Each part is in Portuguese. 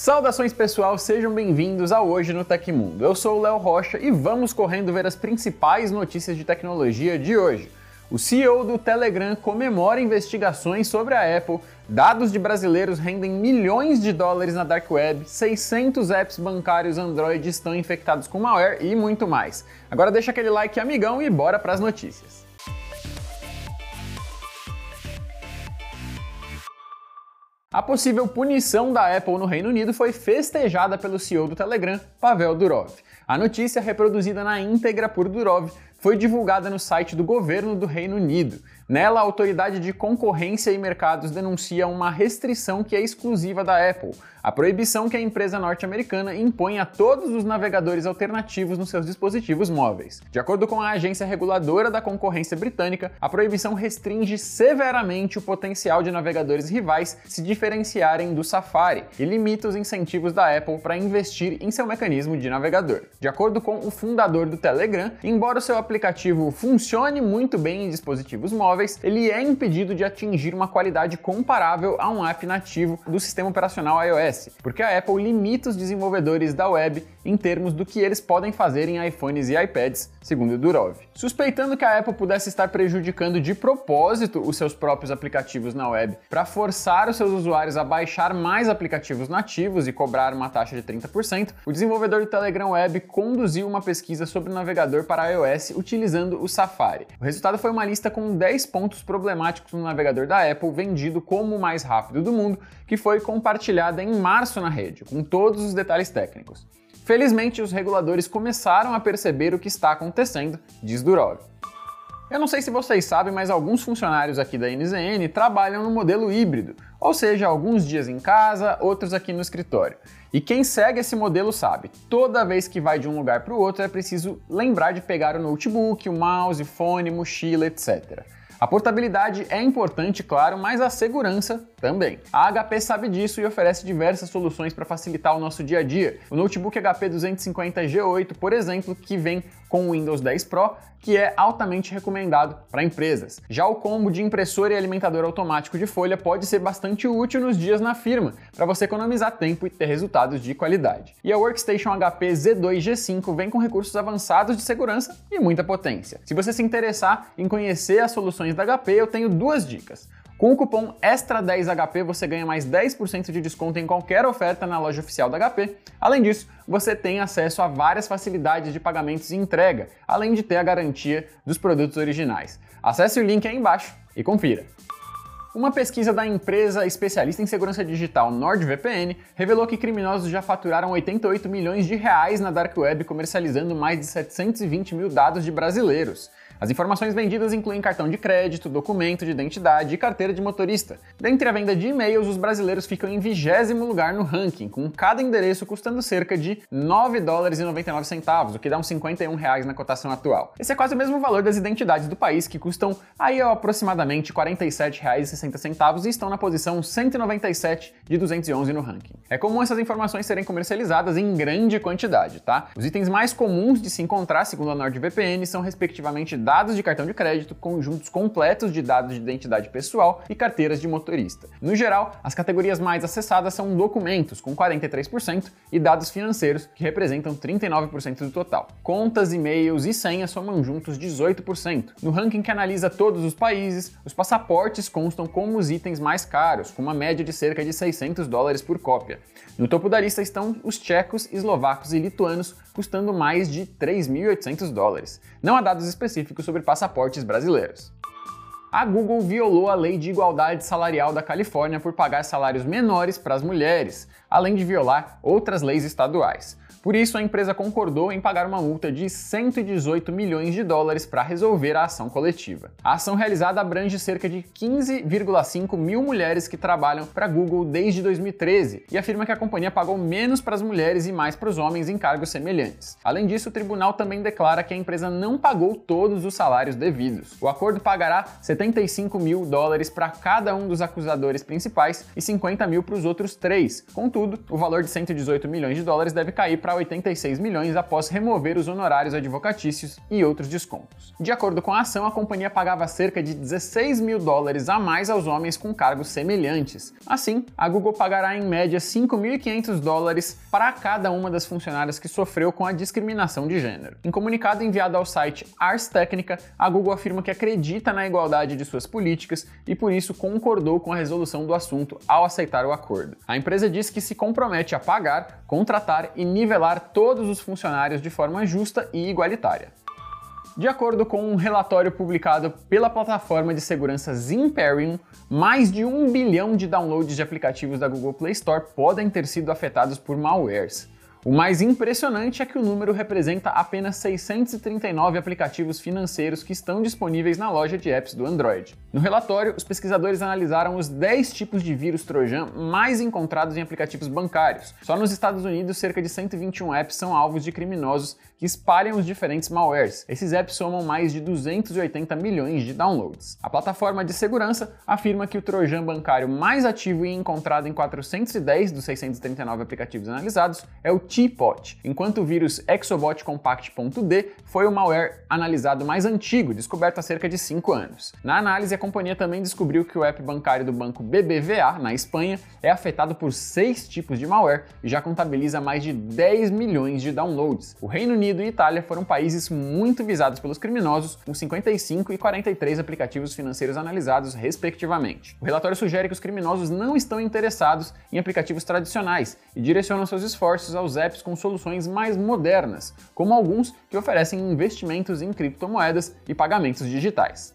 Saudações pessoal, sejam bem-vindos a Hoje no Tecmundo. Eu sou o Léo Rocha e vamos correndo ver as principais notícias de tecnologia de hoje. O CEO do Telegram comemora investigações sobre a Apple, dados de brasileiros rendem milhões de dólares na Dark Web, 600 apps bancários Android estão infectados com malware e muito mais. Agora deixa aquele like amigão e bora para as notícias. A possível punição da Apple no Reino Unido foi festejada pelo CEO do Telegram, Pavel Durov. A notícia, reproduzida na íntegra por Durov, foi divulgada no site do governo do Reino Unido. Nela, a Autoridade de Concorrência e Mercados denuncia uma restrição que é exclusiva da Apple, a proibição que a empresa norte-americana impõe a todos os navegadores alternativos nos seus dispositivos móveis. De acordo com a agência reguladora da concorrência britânica, a proibição restringe severamente o potencial de navegadores rivais se diferenciarem do Safari e limita os incentivos da Apple para investir em seu mecanismo de navegador. De acordo com o fundador do Telegram, embora o seu aplicativo funcione muito bem em dispositivos móveis, ele é impedido de atingir uma qualidade comparável a um app nativo do sistema operacional iOS acontece? Porque a Apple limita os desenvolvedores da web em termos do que eles podem fazer em iPhones e iPads, segundo Durov. Suspeitando que a Apple pudesse estar prejudicando de propósito os seus próprios aplicativos na web para forçar os seus usuários a baixar mais aplicativos nativos e cobrar uma taxa de 30%, o desenvolvedor do Telegram Web conduziu uma pesquisa sobre o navegador para iOS utilizando o Safari. O resultado foi uma lista com 10 pontos problemáticos no navegador da Apple vendido como o mais rápido do mundo, que foi compartilhada em março na rede, com todos os detalhes técnicos. Felizmente, os reguladores começaram a perceber o que está acontecendo, diz Durov. Eu não sei se vocês sabem, mas alguns funcionários aqui da NZN trabalham no modelo híbrido, ou seja, alguns dias em casa, outros aqui no escritório. E quem segue esse modelo sabe, toda vez que vai de um lugar para o outro é preciso lembrar de pegar o notebook, o mouse, fone, mochila, etc. A portabilidade é importante, claro, mas a segurança também. A HP sabe disso e oferece diversas soluções para facilitar o nosso dia a dia. O notebook HP 250 G8, por exemplo, que vem com o Windows 10 Pro, que é altamente recomendado para empresas. Já o combo de impressora e alimentador automático de folha pode ser bastante útil nos dias na firma, para você economizar tempo e ter resultados de qualidade. E a Workstation HP Z2 G5 vem com recursos avançados de segurança e muita potência. Se você se interessar em conhecer as soluções da HP, eu tenho duas dicas. Com o cupom EXTRA10HP você ganha mais 10% de desconto em qualquer oferta na loja oficial da HP. Além disso, você tem acesso a várias facilidades de pagamentos e entrega, além de ter a garantia dos produtos originais. Acesse o link aí embaixo e confira. Uma pesquisa da empresa especialista em segurança digital NordVPN revelou que criminosos já faturaram 88 milhões de reais na dark web comercializando mais de 720 mil dados de brasileiros. As informações vendidas incluem cartão de crédito, documento de identidade e carteira de motorista. Dentre a venda de e-mails, os brasileiros ficam em vigésimo lugar no ranking, com cada endereço custando cerca de 9 dólares e 99 centavos, o que dá uns 51 reais na cotação atual. Esse é quase o mesmo valor das identidades do país, que custam aí aproximadamente 47 reais 60 centavos e estão na posição 197 de 211 no ranking. É comum essas informações serem comercializadas em grande quantidade, tá? Os itens mais comuns de se encontrar, segundo a NordVPN, são respectivamente dados de cartão de crédito, conjuntos completos de dados de identidade pessoal e carteiras de motorista. No geral, as categorias mais acessadas são documentos, com 43%, e dados financeiros, que representam 39% do total. Contas, e-mails e senhas somam juntos 18%. No ranking que analisa todos os países, os passaportes constam como os itens mais caros, com uma média de cerca de 600 dólares por cópia. No topo da lista estão os tchecos, eslovacos e lituanos, custando mais de 3.800 dólares. Não há dados específicos sobre passaportes brasileiros. A Google violou a lei de igualdade salarial da Califórnia por pagar salários menores para as mulheres, além de violar outras leis estaduais. Por isso, a empresa concordou em pagar uma multa de 118 milhões de dólares para resolver a ação coletiva. A ação realizada abrange cerca de 15,5 mil mulheres que trabalham para Google desde 2013 e afirma que a companhia pagou menos para as mulheres e mais para os homens em cargos semelhantes. Além disso, o tribunal também declara que a empresa não pagou todos os salários devidos. O acordo pagará 75 mil dólares para cada um dos acusadores principais e 50 mil para os outros três. Contudo, o valor de 118 milhões de dólares deve cair para para 86 milhões após remover os honorários advocatícios e outros descontos. De acordo com a ação, a companhia pagava cerca de 16 mil dólares a mais aos homens com cargos semelhantes. Assim, a Google pagará em média 5.500 dólares para cada uma das funcionárias que sofreu com a discriminação de gênero. Em comunicado enviado ao site Ars Technica, a Google afirma que acredita na igualdade de suas políticas e por isso concordou com a resolução do assunto ao aceitar o acordo. A empresa diz que se compromete a pagar, contratar e nivelar todos os funcionários de forma justa e igualitária. De acordo com um relatório publicado pela plataforma de segurança Zimperium, mais de um bilhão de downloads de aplicativos da Google Play Store podem ter sido afetados por malwares. O mais impressionante é que o número representa apenas 639 aplicativos financeiros que estão disponíveis na loja de apps do Android. No relatório, os pesquisadores analisaram os 10 tipos de vírus Trojan mais encontrados em aplicativos bancários. Só nos Estados Unidos, cerca de 121 apps são alvos de criminosos que espalham os diferentes malwares. Esses apps somam mais de 280 milhões de downloads. A plataforma de segurança afirma que o Trojan bancário mais ativo e encontrado em 410 dos 639 aplicativos analisados é o Teapot, enquanto o vírus Exobot Compact.d foi o malware analisado mais antigo, descoberto há cerca de 5 anos. Na análise, a companhia também descobriu que o app bancário do banco BBVA, na Espanha, é afetado por seis tipos de malware e já contabiliza mais de 10 milhões de downloads. O Reino Unido e Itália foram países muito visados pelos criminosos, com 55 e 43 aplicativos financeiros analisados, respectivamente. O relatório sugere que os criminosos não estão interessados em aplicativos tradicionais e direcionam seus esforços aos apps com soluções mais modernas, como alguns que oferecem investimentos em criptomoedas e pagamentos digitais.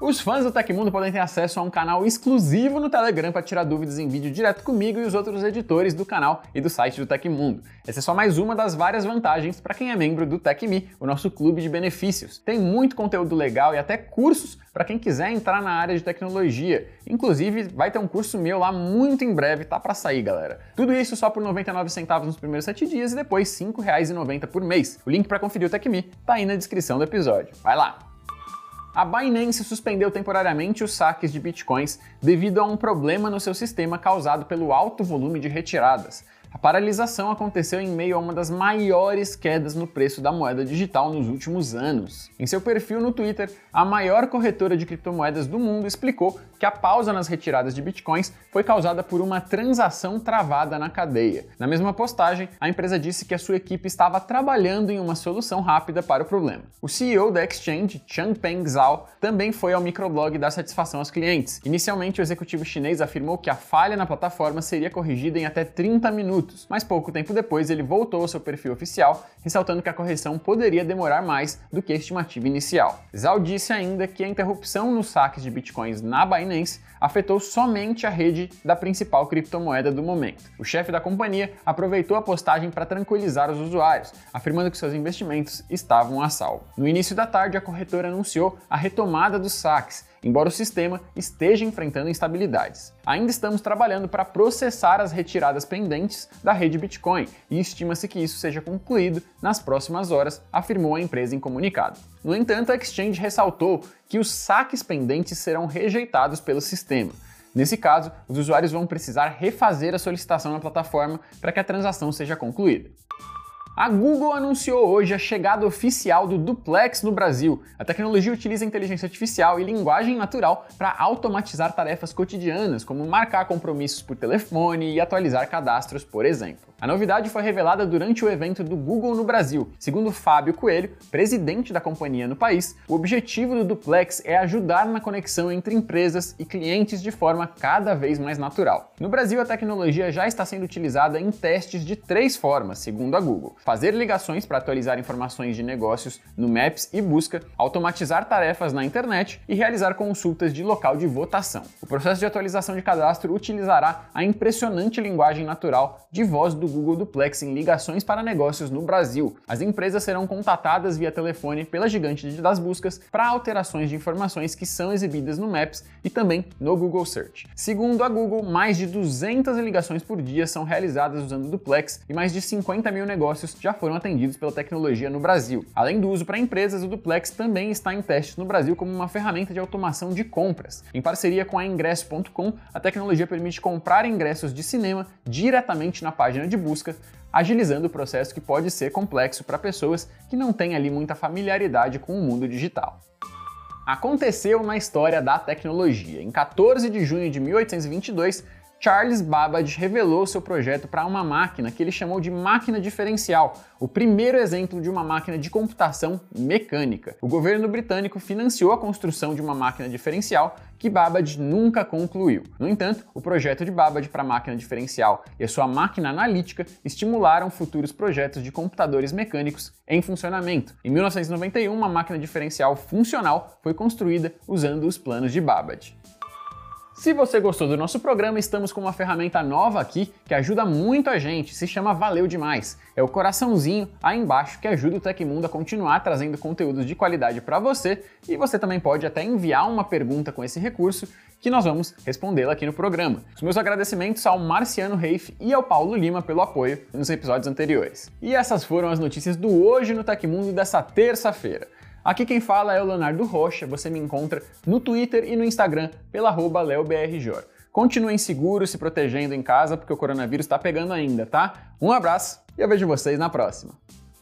Os fãs do Tecmundo podem ter acesso a um canal exclusivo no Telegram para tirar dúvidas em vídeo direto comigo e os outros editores do canal e do site do Tecmundo. Essa é só mais uma das várias vantagens para quem é membro do TecMe, o nosso clube de benefícios. Tem muito conteúdo legal e até cursos para quem quiser entrar na área de tecnologia. Inclusive, vai ter um curso meu lá muito em breve, tá para sair, galera. Tudo isso só por 99 centavos nos primeiros 7 dias e depois R$ 5,90 por mês. O link para conferir o TecMe tá aí na descrição do episódio. Vai lá! A Binance suspendeu temporariamente os saques de bitcoins devido a um problema no seu sistema causado pelo alto volume de retiradas. A paralisação aconteceu em meio a uma das maiores quedas no preço da moeda digital nos últimos anos. Em seu perfil no Twitter, a maior corretora de criptomoedas do mundo explicou que a pausa nas retiradas de bitcoins foi causada por uma transação travada na cadeia. Na mesma postagem, a empresa disse que a sua equipe estava trabalhando em uma solução rápida para o problema. O CEO da exchange, Changpeng Zhao, também foi ao microblog dar satisfação aos clientes. Inicialmente, o executivo chinês afirmou que a falha na plataforma seria corrigida em até 30 minutos mas pouco tempo depois ele voltou ao seu perfil oficial, ressaltando que a correção poderia demorar mais do que a estimativa inicial. Zhao disse ainda que a interrupção nos saques de bitcoins na Binance afetou somente a rede da principal criptomoeda do momento. O chefe da companhia aproveitou a postagem para tranquilizar os usuários, afirmando que seus investimentos estavam a salvo. No início da tarde, a corretora anunciou a retomada dos saques embora o sistema esteja enfrentando instabilidades. Ainda estamos trabalhando para processar as retiradas pendentes da rede Bitcoin e estima-se que isso seja concluído nas próximas horas, afirmou a empresa em comunicado. No entanto, a exchange ressaltou que os saques pendentes serão rejeitados pelo sistema. Nesse caso, os usuários vão precisar refazer a solicitação na plataforma para que a transação seja concluída. A Google anunciou hoje a chegada oficial do Duplex no Brasil. A tecnologia utiliza inteligência artificial e linguagem natural para automatizar tarefas cotidianas, como marcar compromissos por telefone e atualizar cadastros, por exemplo. A novidade foi revelada durante o evento do Google no Brasil. Segundo Fábio Coelho, presidente da companhia no país, o objetivo do Duplex é ajudar na conexão entre empresas e clientes de forma cada vez mais natural. No Brasil, a tecnologia já está sendo utilizada em testes de três formas, segundo a Google: fazer ligações para atualizar informações de negócios no Maps e busca, automatizar tarefas na internet e realizar consultas de local de votação. O processo de atualização de cadastro utilizará a impressionante linguagem natural de voz do Google Duplex em ligações para negócios no Brasil. As empresas serão contatadas via telefone pela gigante das buscas para alterações de informações que são exibidas no Maps e também no Google Search. Segundo a Google, mais de 200 ligações por dia são realizadas usando Duplex e mais de 50 mil negócios já foram atendidos pela tecnologia no Brasil. Além do uso para empresas, o Duplex também está em testes no Brasil como uma ferramenta de automação de compras. Em parceria com a Ingresso.com, a tecnologia permite comprar ingressos de cinema diretamente na página de de busca, agilizando o processo que pode ser complexo para pessoas que não têm ali muita familiaridade com o mundo digital. Aconteceu na história da tecnologia. Em 14 de junho de 1822, Charles Babbage revelou seu projeto para uma máquina que ele chamou de máquina diferencial, o primeiro exemplo de uma máquina de computação mecânica. O governo britânico financiou a construção de uma máquina diferencial que Babbage nunca concluiu. No entanto, o projeto de Babbage para a máquina diferencial e a sua máquina analítica estimularam futuros projetos de computadores mecânicos em funcionamento. Em 1991, uma máquina diferencial funcional foi construída usando os planos de Babbage. Se você gostou do nosso programa, estamos com uma ferramenta nova aqui que ajuda muito a gente, se chama Valeu Demais. É o coraçãozinho aí embaixo que ajuda o Tecmundo a continuar trazendo conteúdos de qualidade para você e você também pode até enviar uma pergunta com esse recurso que nós vamos respondê-la aqui no programa. Os meus agradecimentos ao Marciano Reif e ao Paulo Lima pelo apoio nos episódios anteriores. E essas foram as notícias do Hoje no Tecmundo dessa terça-feira. Aqui quem fala é o Leonardo Rocha, você me encontra no Twitter e no Instagram pela arroba leobrjor. Continuem seguros, se protegendo em casa, porque o coronavírus está pegando ainda, tá? Um abraço e eu vejo vocês na próxima.